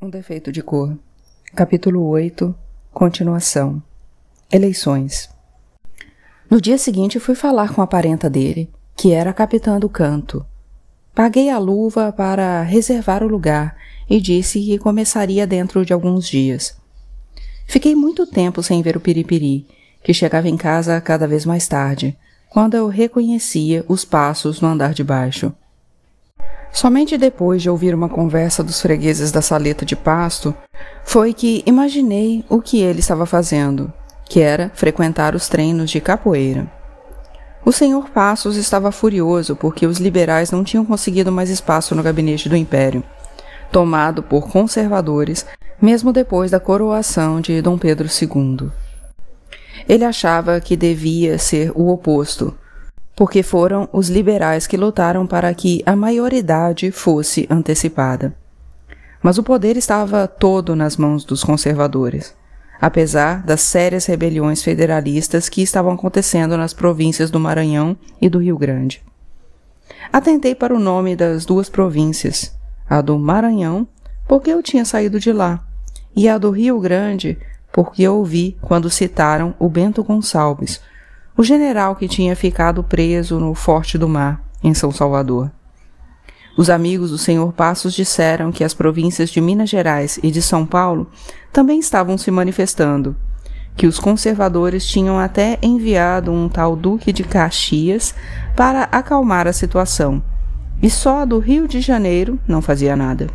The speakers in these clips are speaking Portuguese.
Um defeito de cor. Capítulo 8. Continuação. Eleições. No dia seguinte fui falar com a parenta dele, que era a capitã do canto. Paguei a luva para reservar o lugar e disse que começaria dentro de alguns dias. Fiquei muito tempo sem ver o piripiri, que chegava em casa cada vez mais tarde, quando eu reconhecia os passos no andar de baixo. Somente depois de ouvir uma conversa dos fregueses da saleta de pasto foi que imaginei o que ele estava fazendo, que era frequentar os treinos de capoeira. O senhor Passos estava furioso porque os liberais não tinham conseguido mais espaço no gabinete do Império, tomado por conservadores, mesmo depois da coroação de Dom Pedro II. Ele achava que devia ser o oposto, porque foram os liberais que lutaram para que a maioridade fosse antecipada. Mas o poder estava todo nas mãos dos conservadores, apesar das sérias rebeliões federalistas que estavam acontecendo nas províncias do Maranhão e do Rio Grande. Atentei para o nome das duas províncias, a do Maranhão, porque eu tinha saído de lá, e a do Rio Grande, porque ouvi quando citaram o Bento Gonçalves, o general que tinha ficado preso no Forte do Mar, em São Salvador. Os amigos do senhor Passos disseram que as províncias de Minas Gerais e de São Paulo também estavam se manifestando, que os conservadores tinham até enviado um tal Duque de Caxias para acalmar a situação, e só a do Rio de Janeiro não fazia nada.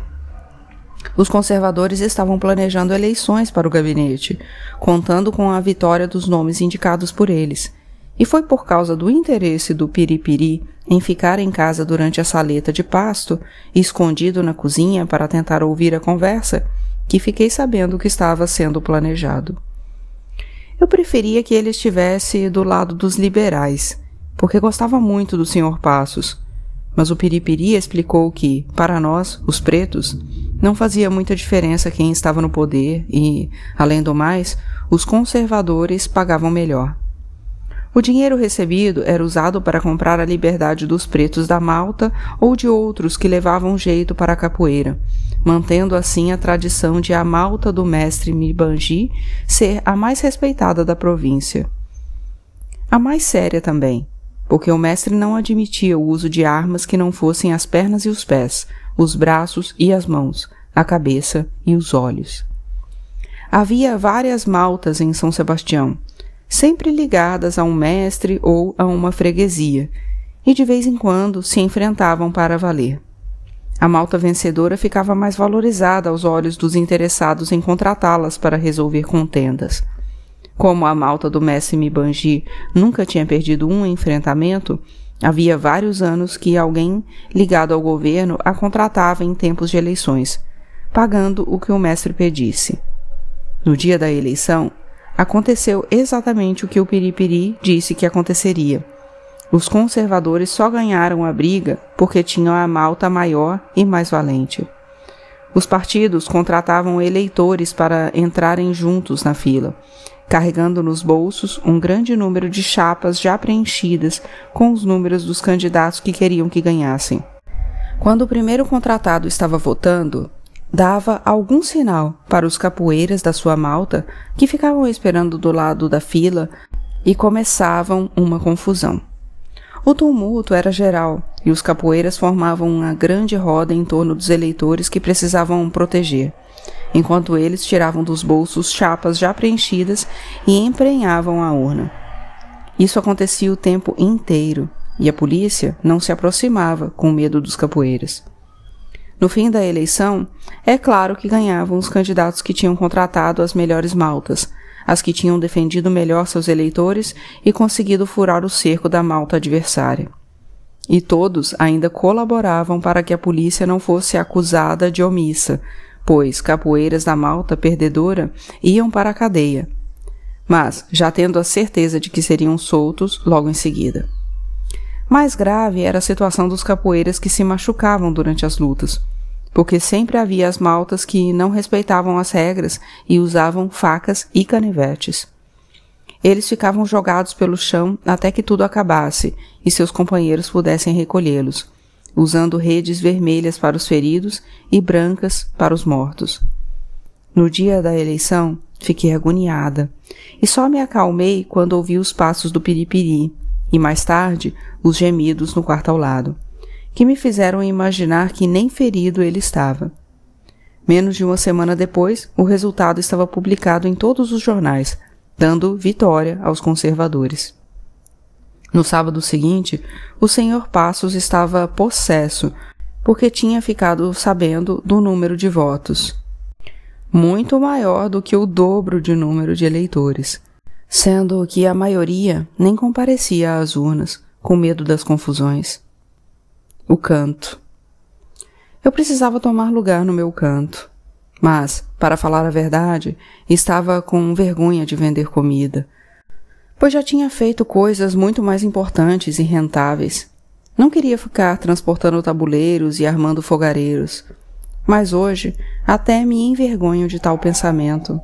Os conservadores estavam planejando eleições para o gabinete, contando com a vitória dos nomes indicados por eles, e foi por causa do interesse do piripiri em ficar em casa durante a saleta de pasto, escondido na cozinha para tentar ouvir a conversa, que fiquei sabendo que estava sendo planejado. Eu preferia que ele estivesse do lado dos liberais, porque gostava muito do Sr. Passos, mas o Piripiri explicou que, para nós, os pretos, não fazia muita diferença quem estava no poder e, além do mais, os conservadores pagavam melhor. O dinheiro recebido era usado para comprar a liberdade dos pretos da Malta ou de outros que levavam jeito para a capoeira, mantendo assim a tradição de a Malta do mestre Mibanji ser a mais respeitada da província. A mais séria também, porque o mestre não admitia o uso de armas que não fossem as pernas e os pés, os braços e as mãos, a cabeça e os olhos. Havia várias maltas em São Sebastião, sempre ligadas a um mestre ou a uma freguesia, e de vez em quando se enfrentavam para valer. A malta vencedora ficava mais valorizada aos olhos dos interessados em contratá-las para resolver contendas. Como a malta do mestre Mibanji nunca tinha perdido um enfrentamento, havia vários anos que alguém ligado ao governo a contratava em tempos de eleições, pagando o que o mestre pedisse. No dia da eleição, Aconteceu exatamente o que o Piripiri disse que aconteceria. Os conservadores só ganharam a briga porque tinham a malta maior e mais valente. Os partidos contratavam eleitores para entrarem juntos na fila, carregando nos bolsos um grande número de chapas já preenchidas com os números dos candidatos que queriam que ganhassem. Quando o primeiro contratado estava votando, dava algum sinal para os capoeiras da sua malta que ficavam esperando do lado da fila e começavam uma confusão. O tumulto era geral e os capoeiras formavam uma grande roda em torno dos eleitores que precisavam proteger, enquanto eles tiravam dos bolsos chapas já preenchidas e emprenhavam a urna. Isso acontecia o tempo inteiro e a polícia não se aproximava com medo dos capoeiras. No fim da eleição, é claro que ganhavam os candidatos que tinham contratado as melhores maltas, as que tinham defendido melhor seus eleitores e conseguido furar o cerco da malta adversária. E todos ainda colaboravam para que a polícia não fosse acusada de omissa, pois capoeiras da malta perdedora iam para a cadeia, mas já tendo a certeza de que seriam soltos logo em seguida. Mais grave era a situação dos capoeiras que se machucavam durante as lutas, porque sempre havia as maltas que não respeitavam as regras e usavam facas e canivetes. Eles ficavam jogados pelo chão até que tudo acabasse e seus companheiros pudessem recolhê-los, usando redes vermelhas para os feridos e brancas para os mortos. No dia da eleição, fiquei agoniada e só me acalmei quando ouvi os passos do piripiri e mais tarde os gemidos no quarto ao lado, que me fizeram imaginar que nem ferido ele estava. Menos de uma semana depois, o resultado estava publicado em todos os jornais, dando vitória aos conservadores. No sábado seguinte, o senhor Passos estava possesso, porque tinha ficado sabendo do número de votos. Muito maior do que o dobro de número de eleitores, sendo que a maioria nem comparecia às urnas, com medo das confusões. O canto. Eu precisava tomar lugar no meu canto. Mas, para falar a verdade, estava com vergonha de vender comida, pois já tinha feito coisas muito mais importantes e rentáveis. Não queria ficar transportando tabuleiros e armando fogareiros. Mas hoje até me envergonho de tal pensamento.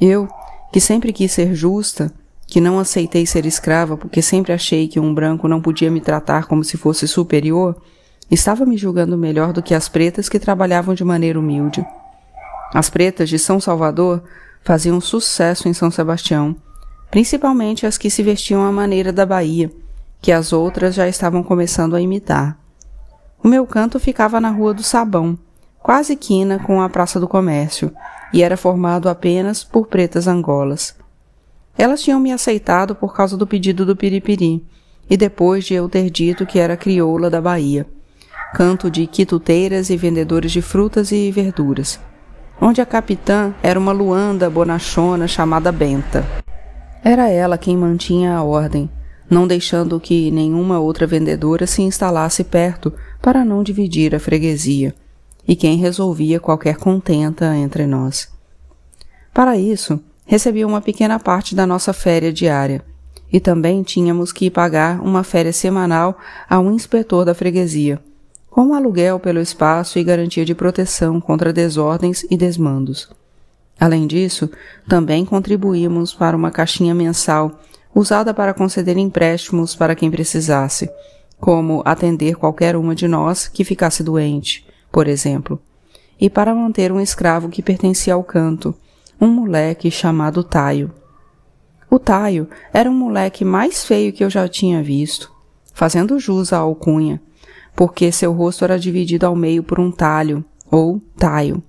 Eu, que sempre quis ser justa, que não aceitei ser escrava porque sempre achei que um branco não podia me tratar como se fosse superior, Estava me julgando melhor do que as pretas que trabalhavam de maneira humilde. As pretas de São Salvador faziam sucesso em São Sebastião, principalmente as que se vestiam à maneira da Bahia, que as outras já estavam começando a imitar. O meu canto ficava na Rua do Sabão, quase quina com a Praça do Comércio, e era formado apenas por pretas angolas. Elas tinham me aceitado por causa do pedido do piripiri, e depois de eu ter dito que era crioula da Bahia canto de quituteiras e vendedores de frutas e verduras, onde a capitã era uma luanda bonachona chamada Benta. Era ela quem mantinha a ordem, não deixando que nenhuma outra vendedora se instalasse perto para não dividir a freguesia, e quem resolvia qualquer contenta entre nós. Para isso, recebia uma pequena parte da nossa féria diária, e também tínhamos que pagar uma féria semanal a um inspetor da freguesia, com aluguel pelo espaço e garantia de proteção contra desordens e desmandos. Além disso, também contribuímos para uma caixinha mensal usada para conceder empréstimos para quem precisasse, como atender qualquer uma de nós que ficasse doente, por exemplo, e para manter um escravo que pertencia ao canto, um moleque chamado Taio. O Taio era um moleque mais feio que eu já tinha visto, fazendo jus à alcunha, porque seu rosto era dividido ao meio por um talho, ou taio,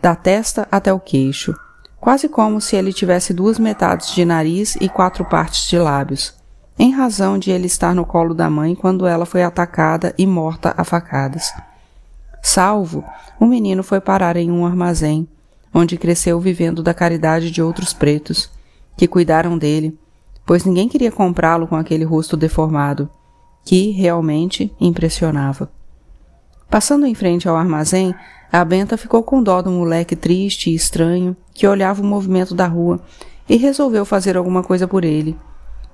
da testa até o queixo, quase como se ele tivesse duas metades de nariz e quatro partes de lábios, em razão de ele estar no colo da mãe quando ela foi atacada e morta a facadas. Salvo, o menino foi parar em um armazém, onde cresceu vivendo da caridade de outros pretos, que cuidaram dele, pois ninguém queria comprá-lo com aquele rosto deformado que realmente impressionava. Passando em frente ao armazém, a Benta ficou com dó do moleque triste e estranho que olhava o movimento da rua e resolveu fazer alguma coisa por ele,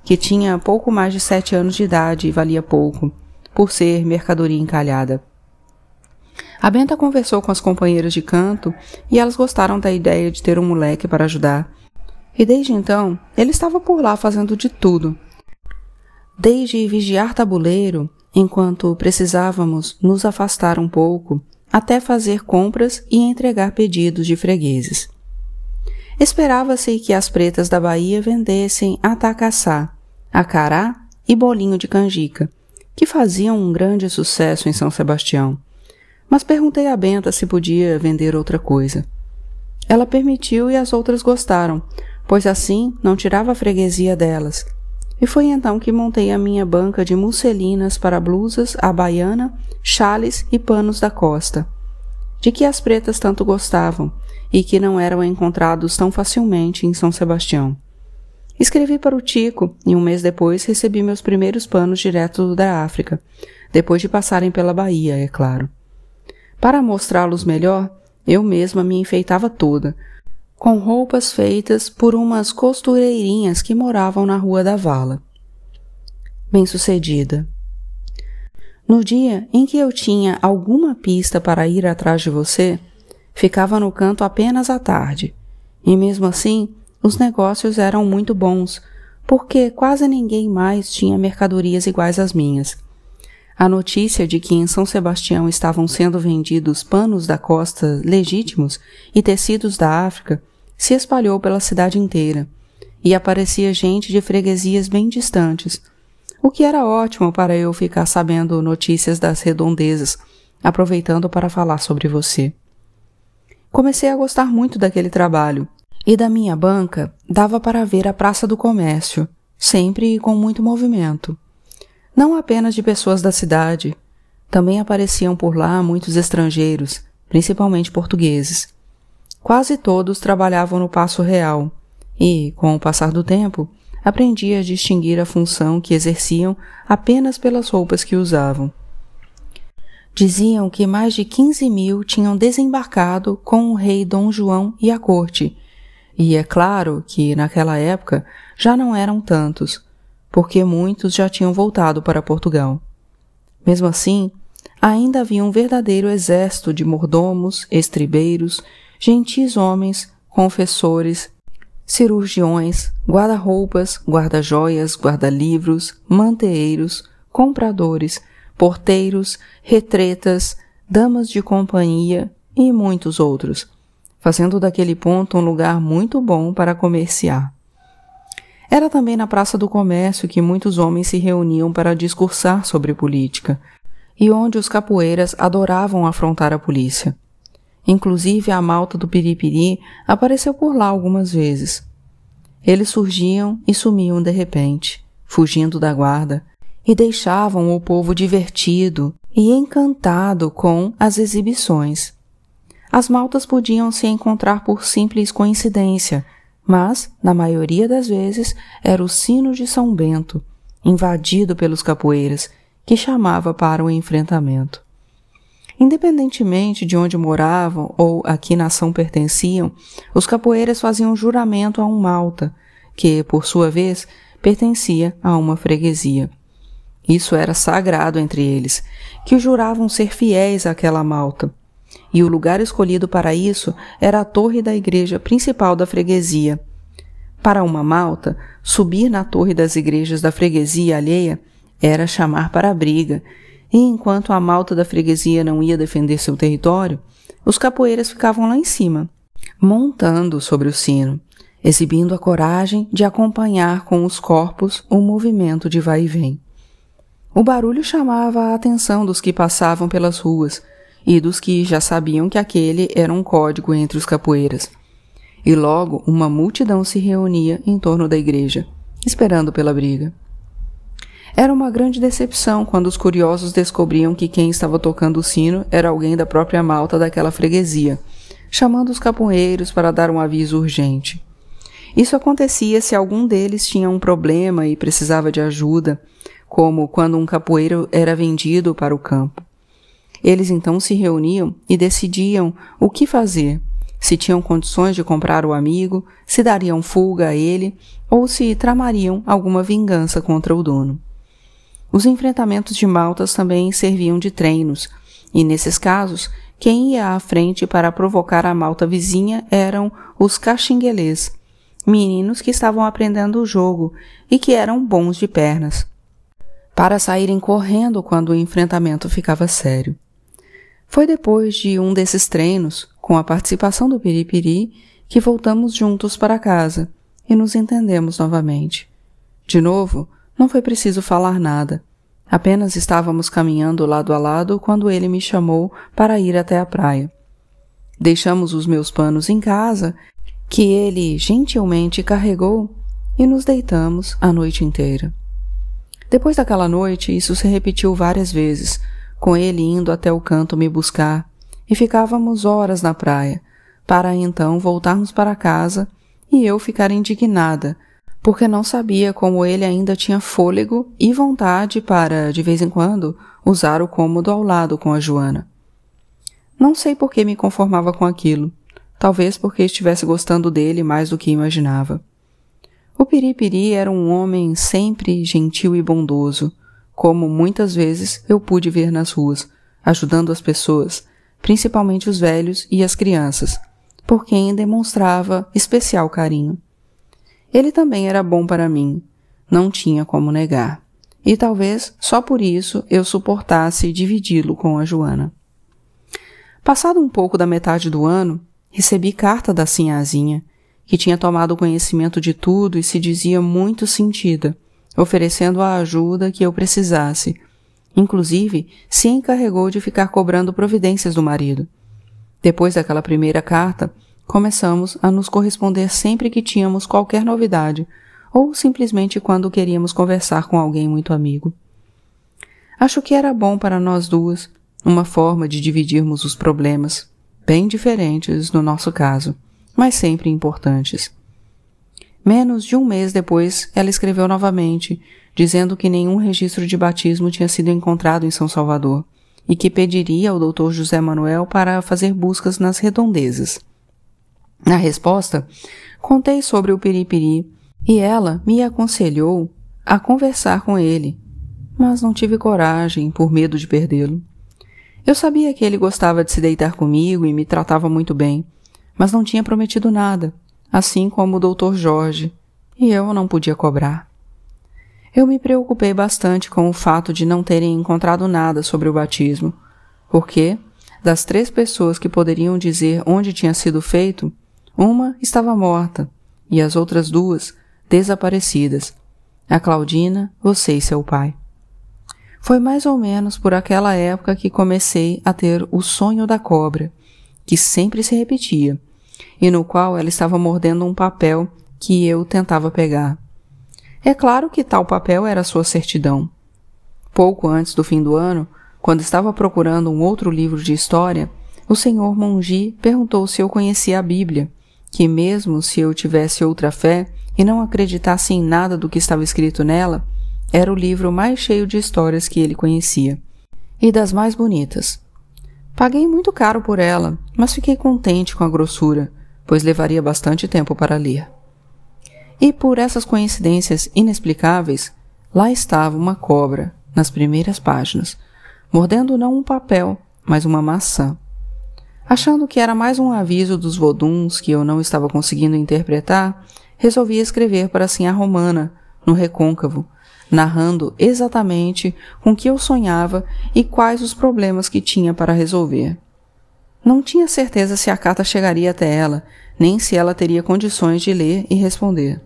que tinha pouco mais de sete anos de idade e valia pouco, por ser mercadoria encalhada. A Benta conversou com as companheiras de canto e elas gostaram da ideia de ter um moleque para ajudar. E desde então, ele estava por lá fazendo de tudo, desde vigiar tabuleiro, enquanto precisávamos nos afastar um pouco, até fazer compras e entregar pedidos de fregueses. Esperava-se que as pretas da Bahia vendessem atacaçá, acará e bolinho de canjica, que faziam um grande sucesso em São Sebastião. Mas perguntei a Benta se podia vender outra coisa. Ela permitiu e as outras gostaram, pois assim não tirava a freguesia delas e foi então que montei a minha banca de musselinas para blusas, a baiana, chales e panos da costa, de que as pretas tanto gostavam e que não eram encontrados tão facilmente em São Sebastião. Escrevi para o Tico e um mês depois recebi meus primeiros panos direto da África, depois de passarem pela Bahia, é claro. Para mostrá-los melhor, eu mesma me enfeitava toda, com roupas feitas por umas costureirinhas que moravam na Rua da Vala. Bem-sucedida. No dia em que eu tinha alguma pista para ir atrás de você, ficava no canto apenas à tarde, e mesmo assim os negócios eram muito bons, porque quase ninguém mais tinha mercadorias iguais às minhas. A notícia de que em São Sebastião estavam sendo vendidos panos da costa legítimos e tecidos da África se espalhou pela cidade inteira, e aparecia gente de freguesias bem distantes, o que era ótimo para eu ficar sabendo notícias das redondezas, aproveitando para falar sobre você. Comecei a gostar muito daquele trabalho, e da minha banca dava para ver a Praça do Comércio, sempre com muito movimento. Não apenas de pessoas da cidade, também apareciam por lá muitos estrangeiros, principalmente portugueses. Quase todos trabalhavam no Passo Real, e, com o passar do tempo, aprendi a distinguir a função que exerciam apenas pelas roupas que usavam. Diziam que mais de quinze mil tinham desembarcado com o rei Dom João e a corte, e é claro que, naquela época, já não eram tantos, porque muitos já tinham voltado para Portugal. Mesmo assim, ainda havia um verdadeiro exército de mordomos, estribeiros, gentis homens, confessores, cirurgiões, guarda-roupas, guarda-joias, guarda-livros, manteeiros, compradores, porteiros, retretas, damas de companhia e muitos outros, fazendo daquele ponto um lugar muito bom para comerciar. Era também na Praça do Comércio que muitos homens se reuniam para discursar sobre política, e onde os capoeiras adoravam afrontar a polícia. Inclusive a malta do Piripiri apareceu por lá algumas vezes. Eles surgiam e sumiam de repente, fugindo da guarda, e deixavam o povo divertido e encantado com as exibições. As maltas podiam se encontrar por simples coincidência, mas, na maioria das vezes, era o sino de São Bento, invadido pelos capoeiras, que chamava para o enfrentamento. Independentemente de onde moravam ou a que nação pertenciam, os capoeiras faziam juramento a um malta, que, por sua vez, pertencia a uma freguesia. Isso era sagrado entre eles, que juravam ser fiéis àquela malta. E o lugar escolhido para isso era a torre da igreja principal da freguesia. Para uma malta, subir na torre das igrejas da freguesia alheia era chamar para a briga, e enquanto a malta da freguesia não ia defender seu território, os capoeiras ficavam lá em cima, montando sobre o sino, exibindo a coragem de acompanhar com os corpos o movimento de vai e vem. O barulho chamava a atenção dos que passavam pelas ruas e dos que já sabiam que aquele era um código entre os capoeiras. E logo uma multidão se reunia em torno da igreja, esperando pela briga. Era uma grande decepção quando os curiosos descobriam que quem estava tocando o sino era alguém da própria malta daquela freguesia, chamando os capoeiros para dar um aviso urgente. Isso acontecia se algum deles tinha um problema e precisava de ajuda, como quando um capoeiro era vendido para o campo. Eles então se reuniam e decidiam o que fazer, se tinham condições de comprar o amigo, se dariam fuga a ele ou se tramariam alguma vingança contra o dono. Os enfrentamentos de maltas também serviam de treinos, e nesses casos, quem ia à frente para provocar a malta vizinha eram os caxinguelês, meninos que estavam aprendendo o jogo e que eram bons de pernas para saírem correndo quando o enfrentamento ficava sério. Foi depois de um desses treinos, com a participação do Piripiri, que voltamos juntos para casa e nos entendemos novamente. De novo, não foi preciso falar nada. Apenas estávamos caminhando lado a lado quando ele me chamou para ir até a praia. Deixamos os meus panos em casa, que ele gentilmente carregou, e nos deitamos a noite inteira. Depois daquela noite, isso se repetiu várias vezes, com ele indo até o canto me buscar, e ficávamos horas na praia, para então voltarmos para casa e eu ficar indignada, porque não sabia como ele ainda tinha fôlego e vontade para, de vez em quando, usar o cômodo ao lado com a Joana. Não sei por que me conformava com aquilo, talvez porque estivesse gostando dele mais do que imaginava. O Piripiri era um homem sempre gentil e bondoso, como muitas vezes eu pude ver nas ruas, ajudando as pessoas, principalmente os velhos e as crianças, por quem demonstrava especial carinho. Ele também era bom para mim, não tinha como negar. e talvez só por isso eu suportasse dividi-lo com a Joana. Passado um pouco da metade do ano, recebi carta da sinhazinha, que tinha tomado conhecimento de tudo e se dizia muito sentida, oferecendo a ajuda que eu precisasse. Inclusive, se encarregou de ficar cobrando providências do marido. Depois daquela primeira carta, começamos a nos corresponder sempre que tínhamos qualquer novidade, ou simplesmente quando queríamos conversar com alguém muito amigo. Acho que era bom para nós duas, uma forma de dividirmos os problemas, bem diferentes no nosso caso, mas sempre importantes. Menos de um mês depois, ela escreveu novamente, dizendo que nenhum registro de batismo tinha sido encontrado em São Salvador e que pediria ao Dr. José Manuel para fazer buscas nas redondezas. Na resposta, contei sobre o piripiri e ela me aconselhou a conversar com ele, mas não tive coragem por medo de perdê-lo. Eu sabia que ele gostava de se deitar comigo e me tratava muito bem, mas não tinha prometido nada, assim como o Dr. Jorge, e eu não podia cobrar. Eu me preocupei bastante com o fato de não terem encontrado nada sobre o batismo, porque, das três pessoas que poderiam dizer onde tinha sido feito, uma estava morta e as outras duas desaparecidas. A Claudina, você e seu pai. Foi mais ou menos por aquela época que comecei a ter o sonho da cobra, que sempre se repetia, e no qual ela estava mordendo um papel que eu tentava pegar. É claro que tal papel era sua certidão. Pouco antes do fim do ano, quando estava procurando um outro livro de história, o senhor Mongi perguntou se eu conhecia a Bíblia, que mesmo se eu tivesse outra fé, e não acreditasse em nada do que estava escrito nela, era o livro mais cheio de histórias que ele conhecia. E das mais bonitas. Paguei muito caro por ela, mas fiquei contente com a grossura, pois levaria bastante tempo para ler. E por essas coincidências inexplicáveis, lá estava uma cobra, nas primeiras páginas, mordendo não um papel, mas uma maçã. Achando que era mais um aviso dos voduns que eu não estava conseguindo interpretar, resolvi escrever para a Sinhá Romana, no recôncavo, narrando exatamente com que eu sonhava e quais os problemas que tinha para resolver. Não tinha certeza se a carta chegaria até ela, nem se ela teria condições de ler e responder.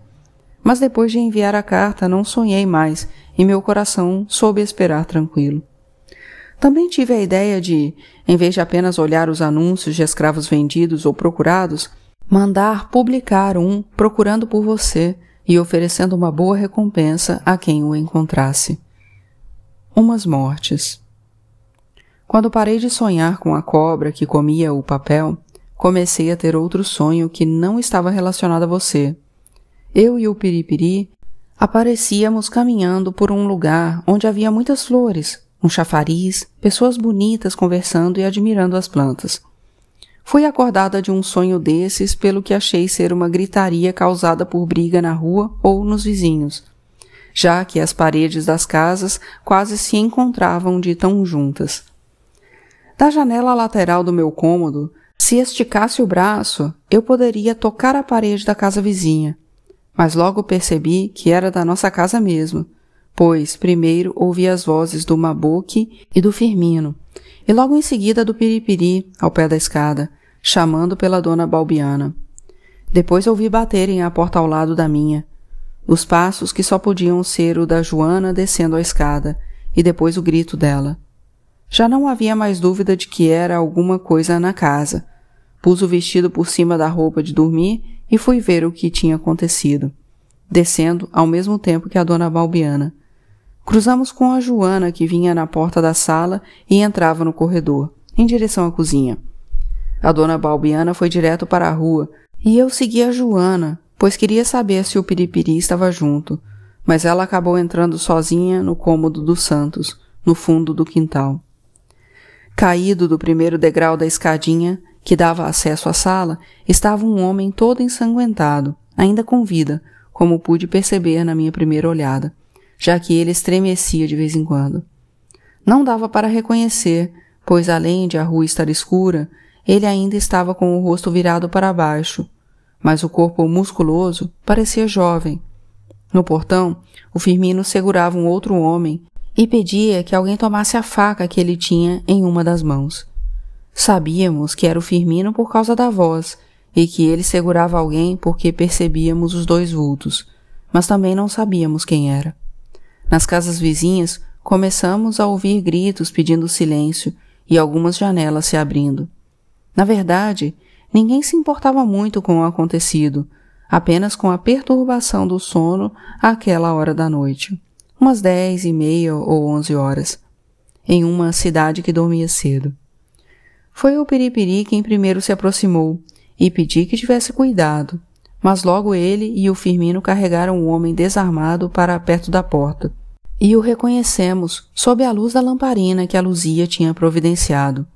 Mas depois de enviar a carta, não sonhei mais e meu coração soube esperar tranquilo. Também tive a ideia de, em vez de apenas olhar os anúncios de escravos vendidos ou procurados, mandar publicar um procurando por você e oferecendo uma boa recompensa a quem o encontrasse. Umas mortes. Quando parei de sonhar com a cobra que comia o papel, comecei a ter outro sonho que não estava relacionado a você. Eu e o Piripiri aparecíamos caminhando por um lugar onde havia muitas flores, um chafariz, pessoas bonitas conversando e admirando as plantas. Fui acordada de um sonho desses pelo que achei ser uma gritaria causada por briga na rua ou nos vizinhos, já que as paredes das casas quase se encontravam de tão juntas. Da janela lateral do meu cômodo, se esticasse o braço, eu poderia tocar a parede da casa vizinha, mas logo percebi que era da nossa casa mesmo, pois primeiro ouvi as vozes do Mabuque e do Firmino, e logo em seguida do piripiri ao pé da escada, chamando pela dona Balbiana. Depois ouvi baterem à porta ao lado da minha, os passos que só podiam ser o da Joana descendo a escada, e depois o grito dela. Já não havia mais dúvida de que era alguma coisa na casa. Pus o vestido por cima da roupa de dormir e fui ver o que tinha acontecido, descendo ao mesmo tempo que a dona Balbiana. Cruzamos com a Joana, que vinha na porta da sala e entrava no corredor, em direção à cozinha. A dona Balbiana foi direto para a rua e eu segui a Joana, pois queria saber se o Piripiri estava junto, mas ela acabou entrando sozinha no cômodo dos Santos, no fundo do quintal. Caído do primeiro degrau da escadinha, que dava acesso à sala, estava um homem todo ensanguentado, ainda com vida, como pude perceber na minha primeira olhada já que ele estremecia de vez em quando. Não dava para reconhecer, pois além de a rua estar escura, ele ainda estava com o rosto virado para baixo, mas o corpo musculoso parecia jovem. No portão, o Firmino segurava um outro homem e pedia que alguém tomasse a faca que ele tinha em uma das mãos. Sabíamos que era o Firmino por causa da voz e que ele segurava alguém porque percebíamos os dois vultos, mas também não sabíamos quem era. Nas casas vizinhas, começamos a ouvir gritos pedindo silêncio e algumas janelas se abrindo. Na verdade, ninguém se importava muito com o acontecido, apenas com a perturbação do sono àquela hora da noite, umas dez e meia ou onze horas, em uma cidade que dormia cedo. Foi o Piripiri quem primeiro se aproximou e pedi que tivesse cuidado, mas logo ele e o Firmino carregaram o homem desarmado para perto da porta. E o reconhecemos sob a luz da lamparina que a Luzia tinha providenciado.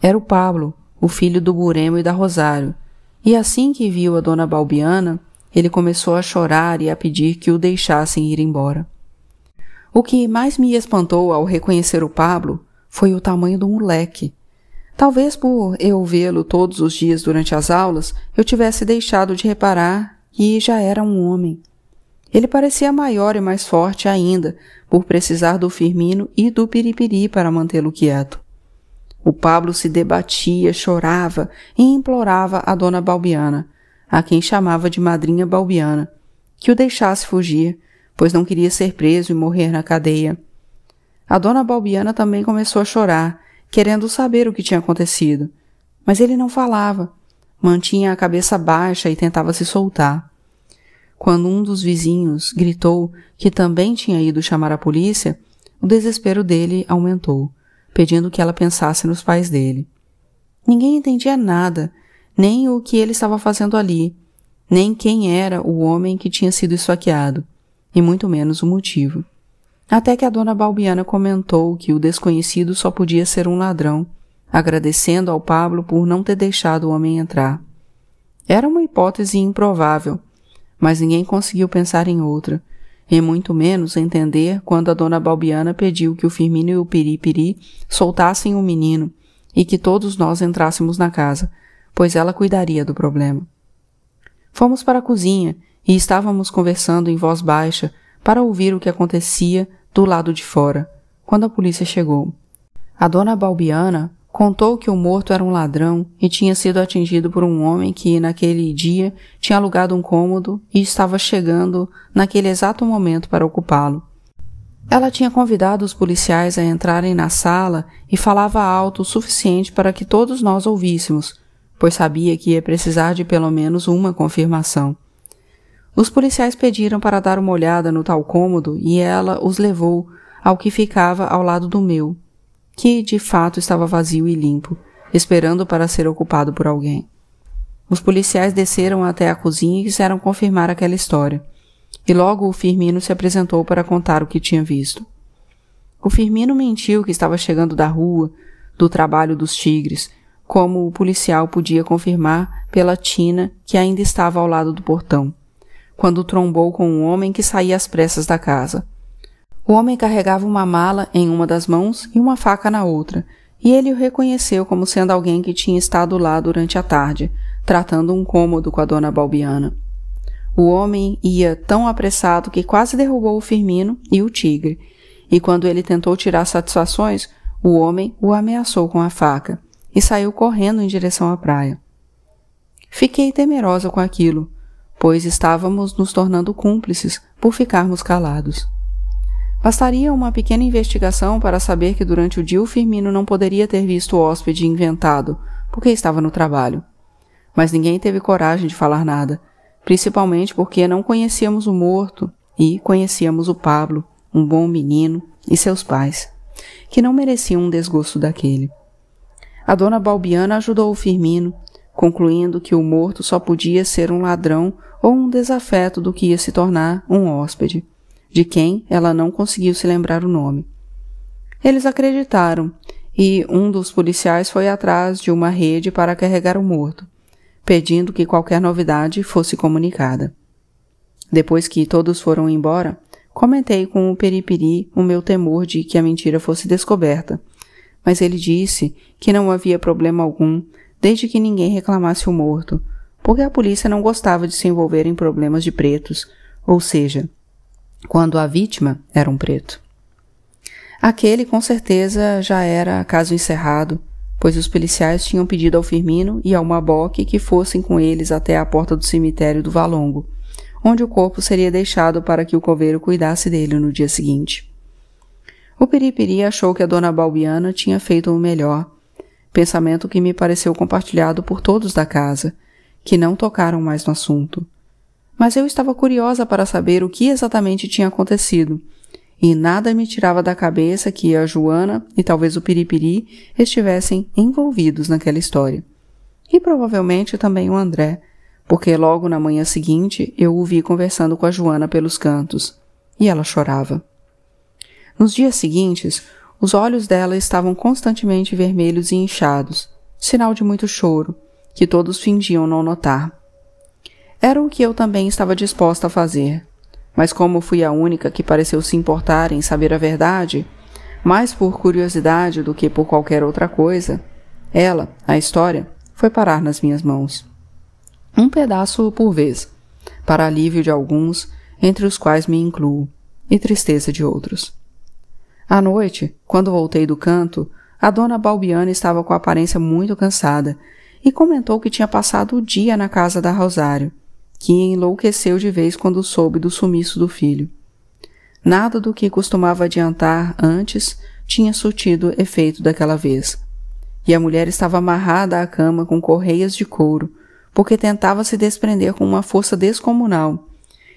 Era o Pablo, o filho do Buremo e da Rosário, e assim que viu a dona Balbiana, ele começou a chorar e a pedir que o deixassem ir embora. O que mais me espantou ao reconhecer o Pablo foi o tamanho do moleque, Talvez por eu vê-lo todos os dias durante as aulas, eu tivesse deixado de reparar que já era um homem. Ele parecia maior e mais forte ainda, por precisar do Firmino e do Piripiri para mantê-lo quieto. O Pablo se debatia, chorava e implorava a dona Balbiana, a quem chamava de madrinha Balbiana, que o deixasse fugir, pois não queria ser preso e morrer na cadeia. A dona Balbiana também começou a chorar querendo saber o que tinha acontecido. Mas ele não falava. Mantinha a cabeça baixa e tentava se soltar. Quando um dos vizinhos gritou que também tinha ido chamar a polícia, o desespero dele aumentou, pedindo que ela pensasse nos pais dele. Ninguém entendia nada, nem o que ele estava fazendo ali, nem quem era o homem que tinha sido esfaqueado, e muito menos o motivo. Até que a dona Balbiana comentou que o desconhecido só podia ser um ladrão, agradecendo ao Pablo por não ter deixado o homem entrar. Era uma hipótese improvável, mas ninguém conseguiu pensar em outra, e muito menos entender quando a dona Balbiana pediu que o Firmino e o Piripiri soltassem o menino e que todos nós entrássemos na casa, pois ela cuidaria do problema. Fomos para a cozinha e estávamos conversando em voz baixa para ouvir o que acontecia do lado de fora, quando a polícia chegou. A dona Balbiana contou que o morto era um ladrão e tinha sido atingido por um homem que, naquele dia, tinha alugado um cômodo e estava chegando naquele exato momento para ocupá-lo. Ela tinha convidado os policiais a entrarem na sala e falava alto o suficiente para que todos nós ouvíssemos, pois sabia que ia precisar de pelo menos uma confirmação. Os policiais pediram para dar uma olhada no tal cômodo e ela os levou ao que ficava ao lado do meu, que de fato estava vazio e limpo, esperando para ser ocupado por alguém. Os policiais desceram até a cozinha e quiseram confirmar aquela história. E logo o Firmino se apresentou para contar o que tinha visto. O Firmino mentiu que estava chegando da rua, do trabalho dos tigres, como o policial podia confirmar pela tina que ainda estava ao lado do portão quando trombou com um homem que saía às pressas da casa. O homem carregava uma mala em uma das mãos e uma faca na outra, e ele o reconheceu como sendo alguém que tinha estado lá durante a tarde, tratando um cômodo com a dona Balbiana. O homem ia tão apressado que quase derrubou o Firmino e o tigre, e quando ele tentou tirar satisfações, o homem o ameaçou com a faca e saiu correndo em direção à praia. Fiquei temerosa com aquilo, pois estávamos nos tornando cúmplices por ficarmos calados. Bastaria uma pequena investigação para saber que durante o dia o Firmino não poderia ter visto o hóspede inventado, porque estava no trabalho. Mas ninguém teve coragem de falar nada, principalmente porque não conhecíamos o morto e conhecíamos o Pablo, um bom menino, e seus pais, que não mereciam um desgosto daquele. A dona Balbiana ajudou o Firmino, concluindo que o morto só podia ser um ladrão ou um desafeto do que ia se tornar um hóspede, de quem ela não conseguiu se lembrar o nome. Eles acreditaram, e um dos policiais foi atrás de uma rede para carregar o morto, pedindo que qualquer novidade fosse comunicada. Depois que todos foram embora, comentei com o Peripiri o meu temor de que a mentira fosse descoberta, mas ele disse que não havia problema algum desde que ninguém reclamasse o morto, porque a polícia não gostava de se envolver em problemas de pretos, ou seja, quando a vítima era um preto. Aquele, com certeza, já era caso encerrado, pois os policiais tinham pedido ao Firmino e ao Maboque que fossem com eles até a porta do cemitério do Valongo, onde o corpo seria deixado para que o coveiro cuidasse dele no dia seguinte. O Peripiri achou que a dona Balbiana tinha feito o melhor, pensamento que me pareceu compartilhado por todos da casa, que não tocaram mais no assunto. Mas eu estava curiosa para saber o que exatamente tinha acontecido, e nada me tirava da cabeça que a Joana e talvez o Piripiri estivessem envolvidos naquela história. E provavelmente também o André, porque logo na manhã seguinte eu o vi conversando com a Joana pelos cantos, e ela chorava. Nos dias seguintes, os olhos dela estavam constantemente vermelhos e inchados, sinal de muito choro, que todos fingiam não notar. Era o que eu também estava disposta a fazer, mas como fui a única que pareceu se importar em saber a verdade, mais por curiosidade do que por qualquer outra coisa, ela, a história, foi parar nas minhas mãos. Um pedaço por vez, para alívio de alguns, entre os quais me incluo, e tristeza de outros. À noite, quando voltei do canto, a dona Balbiana estava com a aparência muito cansada e comentou que tinha passado o dia na casa da Rosário que enlouqueceu de vez quando soube do sumiço do filho. Nada do que costumava adiantar antes tinha surtido efeito daquela vez. E a mulher estava amarrada à cama com correias de couro, porque tentava se desprender com uma força descomunal,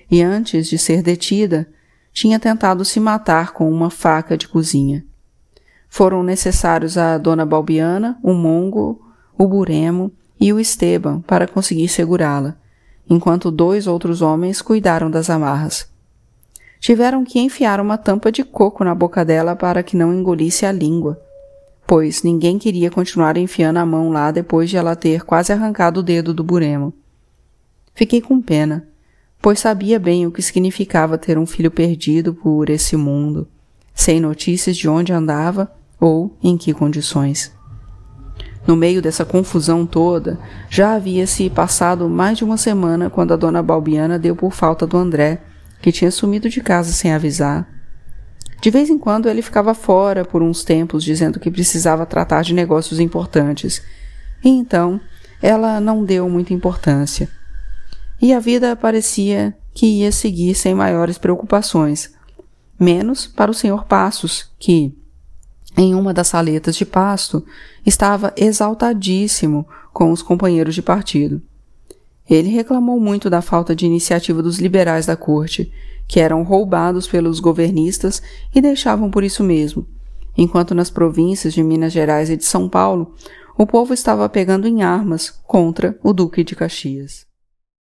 e antes de ser detida, tinha tentado se matar com uma faca de cozinha. Foram necessários a dona Balbiana, o Mongo, o Buremo e o Esteban para conseguir segurá-la, enquanto dois outros homens cuidaram das amarras. Tiveram que enfiar uma tampa de coco na boca dela para que não engolisse a língua, pois ninguém queria continuar enfiando a mão lá depois de ela ter quase arrancado o dedo do buremo. Fiquei com pena, pois sabia bem o que significava ter um filho perdido por esse mundo, sem notícias de onde andava ou em que condições. No meio dessa confusão toda, já havia se passado mais de uma semana quando a dona Balbiana deu por falta do André, que tinha sumido de casa sem avisar. De vez em quando ele ficava fora por uns tempos dizendo que precisava tratar de negócios importantes. E então ela não deu muita importância. E a vida parecia que ia seguir sem maiores preocupações. Menos para o senhor Passos, que, em uma das saletas de pasto, estava exaltadíssimo com os companheiros de partido. Ele reclamou muito da falta de iniciativa dos liberais da corte, que eram roubados pelos governistas e deixavam por isso mesmo, enquanto nas províncias de Minas Gerais e de São Paulo o povo estava pegando em armas contra o Duque de Caxias.